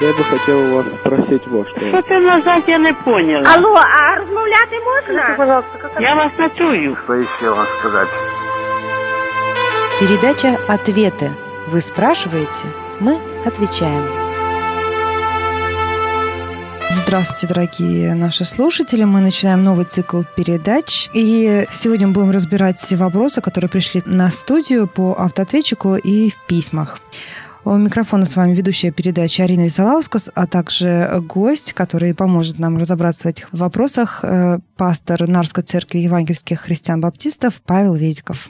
Я бы хотел у вас спросить вот что. Що ти назад, я не поняла. Алло, а розмовляти можна? Пожалуйста, как Я вас не чую. Что еще вам сказать? Передача «Ответы». Вы спрашиваете, мы отвечаем. Здравствуйте, дорогие наши слушатели. Мы начинаем новый цикл передач. И сегодня мы будем разбирать все вопросы, которые пришли на студию по автоответчику и в письмах. У микрофона с вами ведущая передачи Арина Висолаускас, а также гость, который поможет нам разобраться в этих вопросах, э, пастор Нарской церкви евангельских христиан-баптистов Павел Ведиков.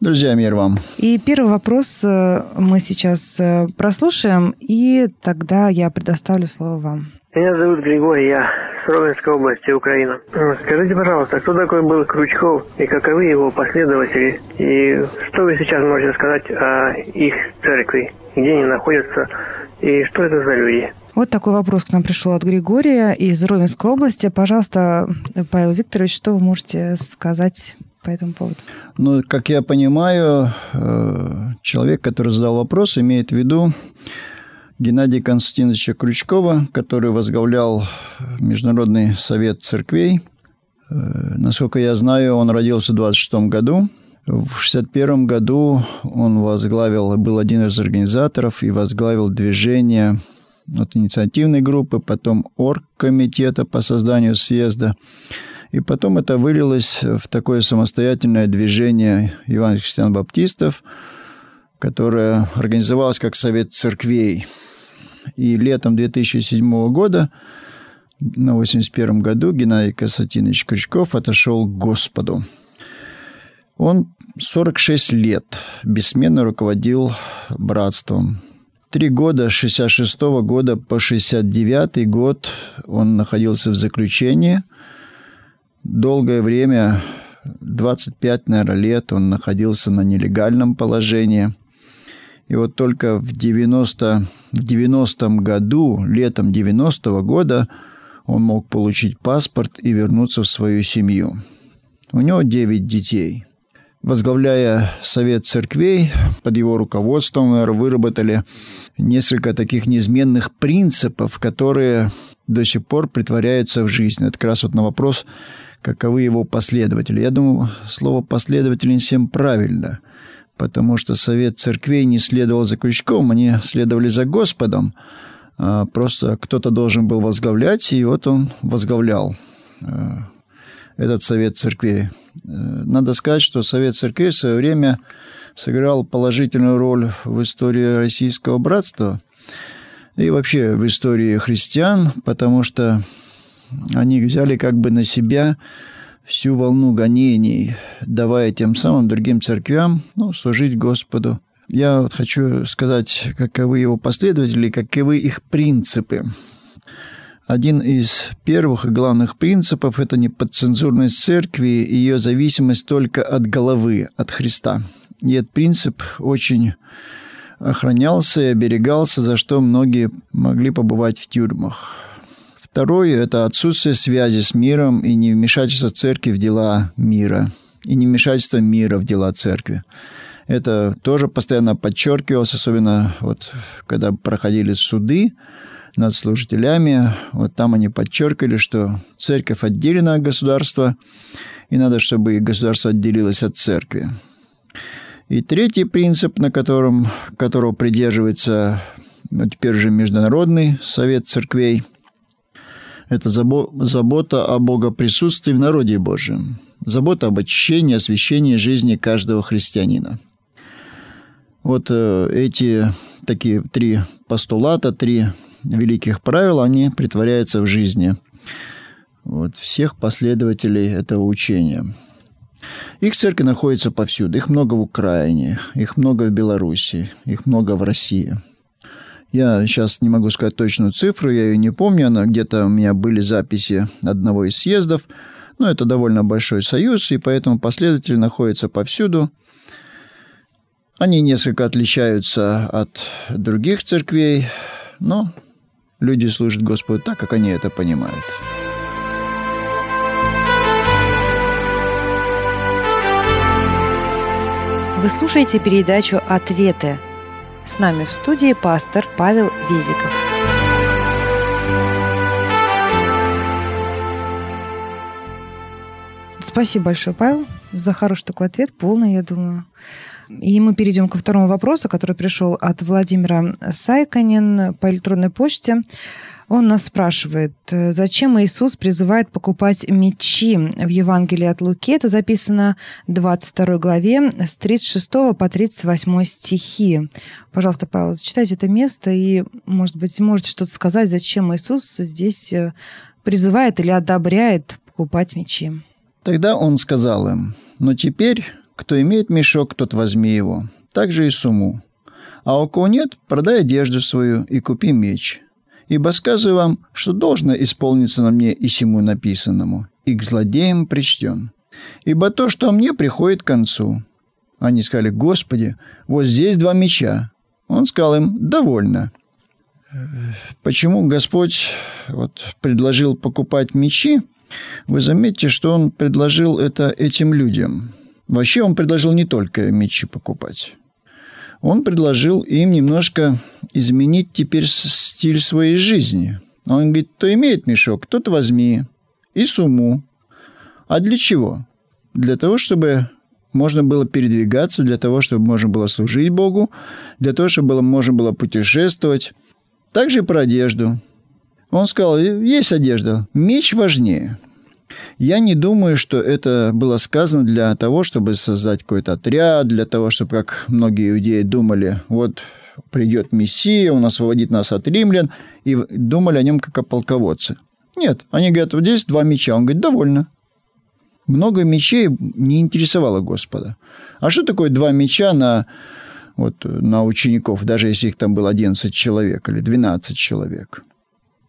Друзья, мир вам. И первый вопрос э, мы сейчас э, прослушаем, и тогда я предоставлю слово вам. Меня зовут Григорий, я с Ровенской области, Украина. Скажите, пожалуйста, кто такой был Крючков и каковы его последователи? И что вы сейчас можете сказать о их церкви? Где они находятся? И что это за люди? Вот такой вопрос к нам пришел от Григория из Ровенской области. Пожалуйста, Павел Викторович, что вы можете сказать по этому поводу? Ну, как я понимаю, э, человек, который задал вопрос, имеет в виду Геннадия Константиновича Крючкова, который возглавлял Международный совет церквей. Э, Насколько я знаю, он родился в 26 году. В 61 году он возглавил, был один из организаторов и возглавил движение от инициативной группы, потом оргкомитета по созданию съезда. И потом это вылилось в такое самостоятельное движение евангельских христиан-баптистов, которое организовалось как Совет церквей. И летом 2007 года, на 81 году, Геннадий Константинович Крючков отошел к Господу. Он 46 лет бессменно руководил братством. Три года, с 66 года по 69 год он находился в заключении. Долгое время, 25, наверное, лет он находился на нелегальном положении. И вот только в 90, в 90 году, летом 90 -го года, он мог получить паспорт и вернуться в свою семью. У него 9 детей – возглавляя Совет церквей, под его руководством выработали несколько таких неизменных принципов, которые до сих пор притворяются в жизнь. Это как раз вот на вопрос, каковы его последователи. Я думаю, слово «последователи» не всем правильно, потому что Совет церквей не следовал за крючком, они следовали за Господом. А просто кто-то должен был возглавлять, и вот он возглавлял а, этот Совет Церквей. Э, надо сказать, что Совет Церквей в свое время сыграл положительную роль в истории российского братства и вообще в истории христиан, потому что они взяли как бы на себя всю волну гонений, давая тем самым другим церквям ну, служить Господу. Я вот хочу сказать, каковы его последователи, каковы их принципы. Один из первых и главных принципов – это неподцензурность церкви и ее зависимость только от головы, от Христа. И этот принцип очень охранялся и оберегался, за что многие могли побывать в тюрьмах. Второе – это отсутствие связи с миром и невмешательство церкви в дела мира, и невмешательство мира в дела церкви. Это тоже постоянно подчеркивалось, особенно вот когда проходили суды, над служителями. Вот там они подчеркивали, что церковь отделена от государства, и надо, чтобы государство отделилось от церкви. И третий принцип, на котором, которого придерживается теперь же Международный совет церквей, это забота о богоприсутствии в народе Божьем, забота об очищении, освящении жизни каждого христианина. Вот э, эти такие три постулата, три великих правил, они притворяются в жизни вот, всех последователей этого учения. Их церкви находятся повсюду. Их много в Украине, их много в Беларуси, их много в России. Я сейчас не могу сказать точную цифру, я ее не помню, она где-то у меня были записи одного из съездов, но это довольно большой союз, и поэтому последователи находятся повсюду. Они несколько отличаются от других церквей, но Люди служат Господу так, как они это понимают. Вы слушаете передачу «Ответы». С нами в студии пастор Павел Везиков. Спасибо большое, Павел, за хороший такой ответ, полный, я думаю. И мы перейдем ко второму вопросу, который пришел от Владимира Сайконин по электронной почте. Он нас спрашивает, зачем Иисус призывает покупать мечи в Евангелии от Луки? Это записано в 22 главе с 36 по 38 стихи. Пожалуйста, Павел, читайте это место и, может быть, можете что-то сказать, зачем Иисус здесь э, призывает или одобряет покупать мечи. Тогда он сказал им, «Но теперь, кто имеет мешок, тот возьми его, также и сумму. А у кого нет, продай одежду свою и купи меч. Ибо сказываю вам, что должно исполниться на мне и сему написанному, и к злодеям причтен. Ибо то, что мне приходит к концу». Они сказали, «Господи, вот здесь два меча». Он сказал им, «Довольно». Почему Господь вот, предложил покупать мечи? Вы заметите, что Он предложил это этим людям. Вообще Он предложил не только мечи покупать. Он предложил им немножко изменить теперь стиль своей жизни. Он говорит, кто имеет мешок, тот возьми. И сумму. А для чего? Для того, чтобы можно было передвигаться, для того, чтобы можно было служить Богу, для того, чтобы было, можно было путешествовать. Также и про одежду. Он сказал, есть одежда, меч важнее. Я не думаю, что это было сказано для того, чтобы создать какой-то отряд, для того, чтобы, как многие иудеи думали, вот придет Мессия, он освободит нас от римлян, и думали о нем как о полководце. Нет, они говорят, вот здесь два меча. Он говорит, довольно. Много мечей не интересовало Господа. А что такое два меча на вот, на учеников, даже если их там было 11 человек или 12 человек.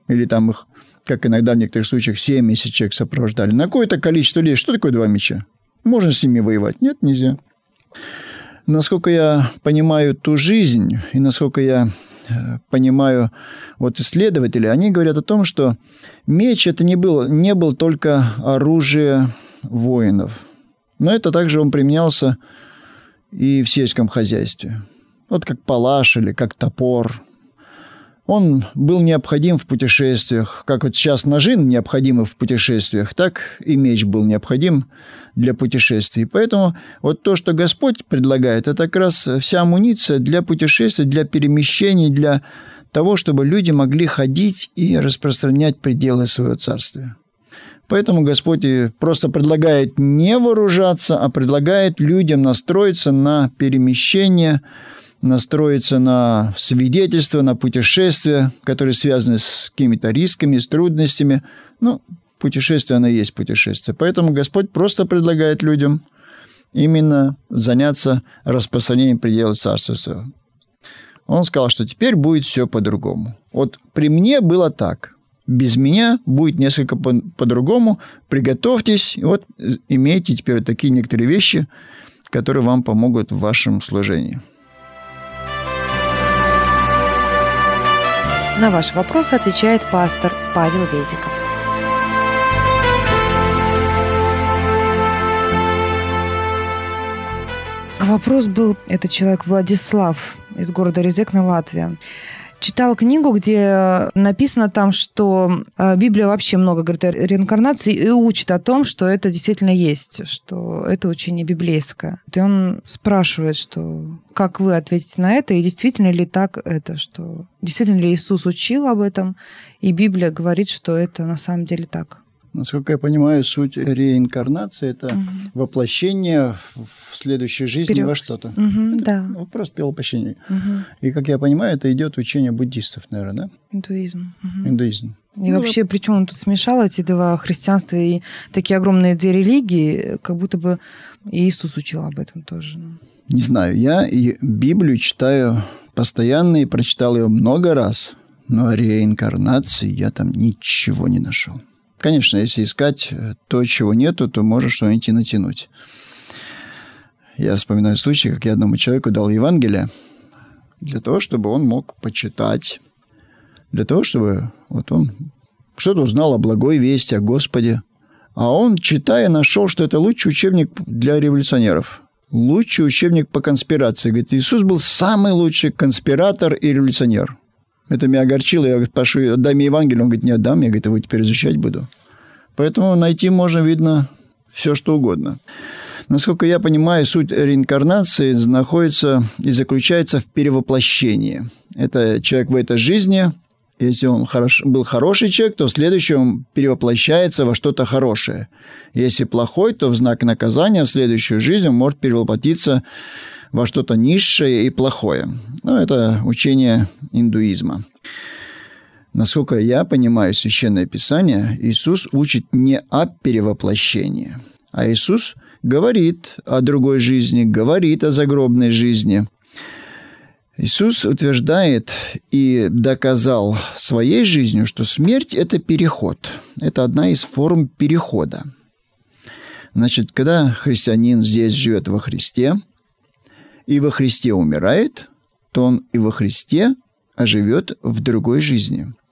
Или там их, как иногда в некоторых случаях, 70 человек сопровождали. На какое-то количество людей. Что такое два меча? Можно с ними воевать? Нет, нельзя. Насколько я понимаю ту жизнь, и насколько я э, понимаю вот исследователи, они говорят о том, что меч это не был, не был только оружие воинов. Но это также он применялся и в сельском хозяйстве. Вот как палаш или как топор. Он был необходим в путешествиях. Как вот сейчас ножи необходимы в путешествиях, так и меч был необходим для путешествий. Поэтому вот то, что Господь предлагает, это как раз вся амуниция для путешествий, для перемещений, для того, чтобы люди могли ходить и распространять пределы своего царствия. Поэтому Господь просто предлагает не вооружаться, а предлагает людям настроиться на перемещение, настроиться на свидетельство, на путешествия, которые связаны с какими-то рисками, с трудностями. Ну, путешествие, оно и есть путешествие. Поэтому Господь просто предлагает людям именно заняться распространением пределов Царства Своего. Он сказал, что теперь будет все по-другому. Вот при мне было так – без меня будет несколько по- по-другому. Приготовьтесь. Вот имейте теперь такие некоторые вещи, которые вам помогут в вашем служении. На ваш вопрос отвечает пастор Павел Везиков. Вопрос был, это человек Владислав из города Резекна, Латвия читала книгу, где написано там, что э, Библия вообще много говорит о реинкарнации и учит о том, что это действительно есть, что это учение библейское. И он спрашивает, что как вы ответите на это, и действительно ли так это, что действительно ли Иисус учил об этом, и Библия говорит, что это на самом деле так. Насколько я понимаю, суть реинкарнации – это угу. воплощение в следующей жизни Вперед. во что-то. Угу, да. Вопрос воплощения. Угу. И, как я понимаю, это идет учение буддистов, наверное, да? Индуизм. Угу. Индуизм. И ну, вообще, причем он тут смешал эти два христианства и такие огромные две религии, как будто бы Иисус учил об этом тоже. Ну. Не знаю, я и Библию читаю постоянно и прочитал ее много раз, но о реинкарнации я там ничего не нашел. Конечно, если искать э, то, чего нету, то можешь что-нибудь и натянуть. Я вспоминаю случай, как я одному человеку дал Евангелие для того, чтобы он мог почитать, для того, чтобы вот он что-то узнал о благой вести, о Господе. А он, читая, нашел, что это лучший учебник для революционеров. Лучший учебник по конспирации. Говорит, Иисус был самый лучший конспиратор и революционер. Это меня огорчило. Я говорю, прошу, дай мне Евангелие. Он говорит, не отдам. Я говорю, его теперь изучать буду. Поэтому найти можно, видно, все что угодно. Насколько я понимаю, суть реинкарнации находится и заключается в перевоплощении. Это человек в этой жизни, если он хорош, был хороший человек, то в следующем перевоплощается во что-то хорошее. Если плохой, то в знак наказания в следующую жизнь он может перевоплотиться во что-то низшее и плохое. Ну, это учение индуизма. Насколько я понимаю Священное Писание, Иисус учит не о перевоплощении, а Иисус говорит о другой жизни, говорит о загробной жизни. Иисус утверждает и доказал своей жизнью, что смерть – это переход. Это одна из форм перехода. Значит, когда христианин здесь живет во Христе и во Христе умирает, то он и во Христе оживет в другой жизни –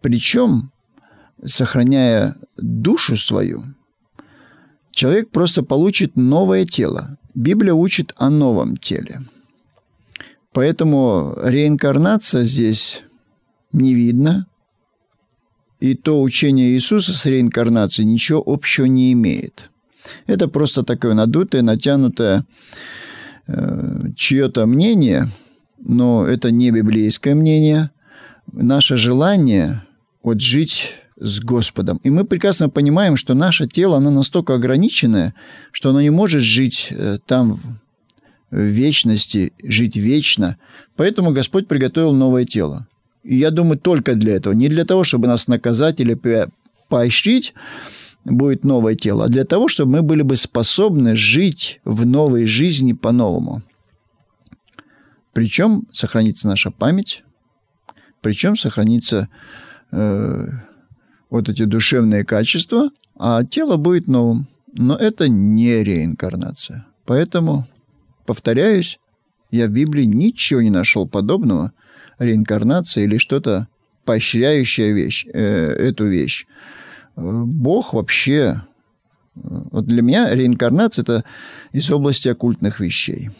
причем, сохраняя душу свою, человек просто получит новое тело. Библия учит о новом теле. Поэтому реинкарнация здесь не видно. И то учение Иисуса с реинкарнацией ничего общего не имеет. Это просто такое надутое, натянутое чье-то мнение, но это не библейское мнение. Наше желание вот жить с Господом. И мы прекрасно понимаем, что наше тело, оно настолько ограниченное, что оно не может жить э, там в вечности, жить вечно. Поэтому Господь приготовил новое тело. И я думаю, только для этого. Не для того, чтобы нас наказать или поощрить, будет новое тело, а для того, чтобы мы были бы способны жить в новой жизни по-новому. Причем сохранится наша память, причем сохранится э, вот эти душевные качества, а тело будет новым. Но это не реинкарнация. Поэтому, повторяюсь, я в Библии ничего не нашел подобного реинкарнации или что-то поощряющее вещь, э, эту вещь. Бог вообще... Вот для меня реинкарнация – это из области оккультных вещей.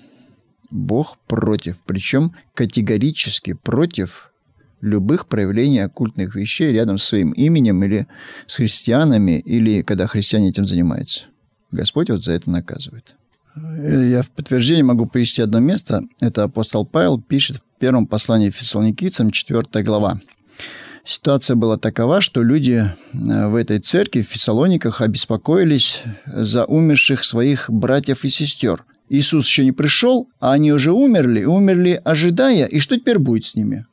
Бог против, причем категорически против любых проявлений оккультных вещей рядом с своим именем или с христианами, или когда христиане этим занимаются. Господь вот за это наказывает. Я в подтверждение могу привести одно место. Это апостол Павел пишет в первом послании фессалоникийцам, 4 глава. Ситуация была такова, что люди э, в этой церкви в Фессалониках обеспокоились за умерших своих братьев и сестер. Иисус еще не пришел, а они уже умерли, умерли ожидая, и что теперь будет с ними?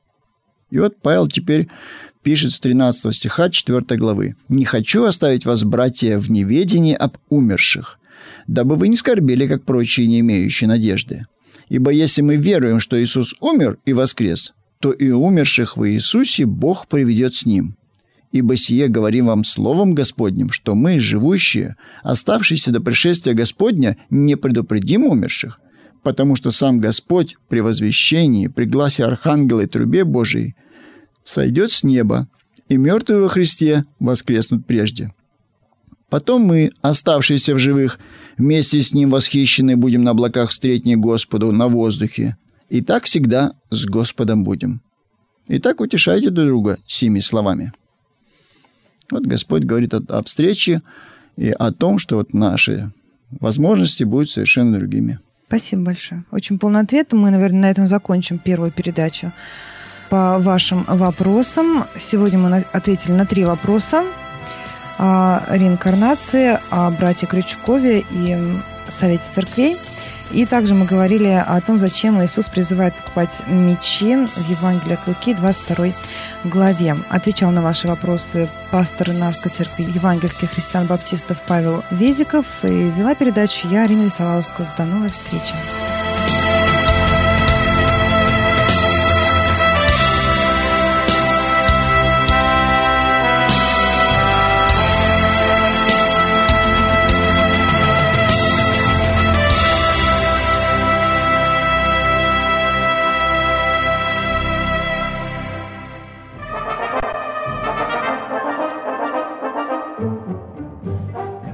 И вот Павел теперь пишет с 13 стиха 4 главы. «Не хочу оставить вас, братья, в неведении об умерших, дабы вы не скорбели, как прочие, не имеющие надежды. Ибо если мы веруем, что Иисус умер и воскрес, то и умерших в Иисусе Бог приведет с Ним. Ибо сие говорим вам словом Господним, что мы, живущие, оставшиеся до пришествия Господня, не предупредим умерших, потому что сам Господь при возвещении, при гласе архангела и трубе Божией сойдет с неба, и мертвые во Христе воскреснут прежде. Потом мы, оставшиеся в живых, вместе с Ним восхищены будем на облаках встретни Господу на воздухе. И так всегда с Господом будем. Итак, утешайте друг друга сими словами. Вот Господь говорит о, о встрече и о том, что вот наши возможности будут совершенно другими. Спасибо большое. Очень полный ответ. Мы, наверное, на этом закончим первую передачу по вашим вопросам. Сегодня мы ответили на три вопроса о реинкарнации, о брате Крючкове и Совете церквей. И также мы говорили о том, зачем Иисус призывает покупать мечи в Евангелии от Луки, 22 главе. Отвечал на ваши вопросы пастор Нарской церкви евангельских христиан-баптистов Павел Везиков и вела передачу я, Арина Висолаускас. До новой встречи.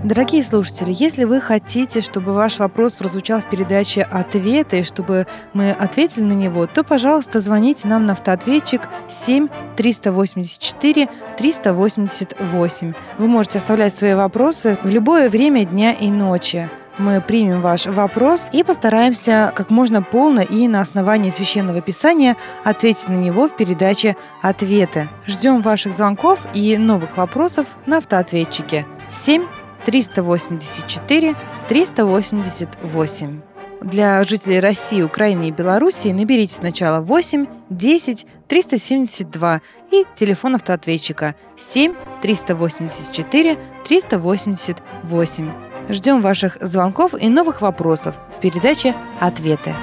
Дорогие слушатели, если вы хотите, чтобы ваш вопрос прозвучал в передаче «Ответы», и чтобы мы ответили на него, то, пожалуйста, звоните нам на автоответчик 7 384 388. Вы можете оставлять свои вопросы в любое время дня и ночи. Мы примем ваш вопрос и постараемся как можно полно и на основании священного писания ответить на него в передаче «Ответы». Ждем ваших звонков и новых вопросов на автоответчике 7 384 388. Для жителей России, Украины и Белоруссии наберите сначала 8 10 372 и телефон автоответчика 7 384 388. Ждем ваших звонков и новых вопросов в передаче «Ответы».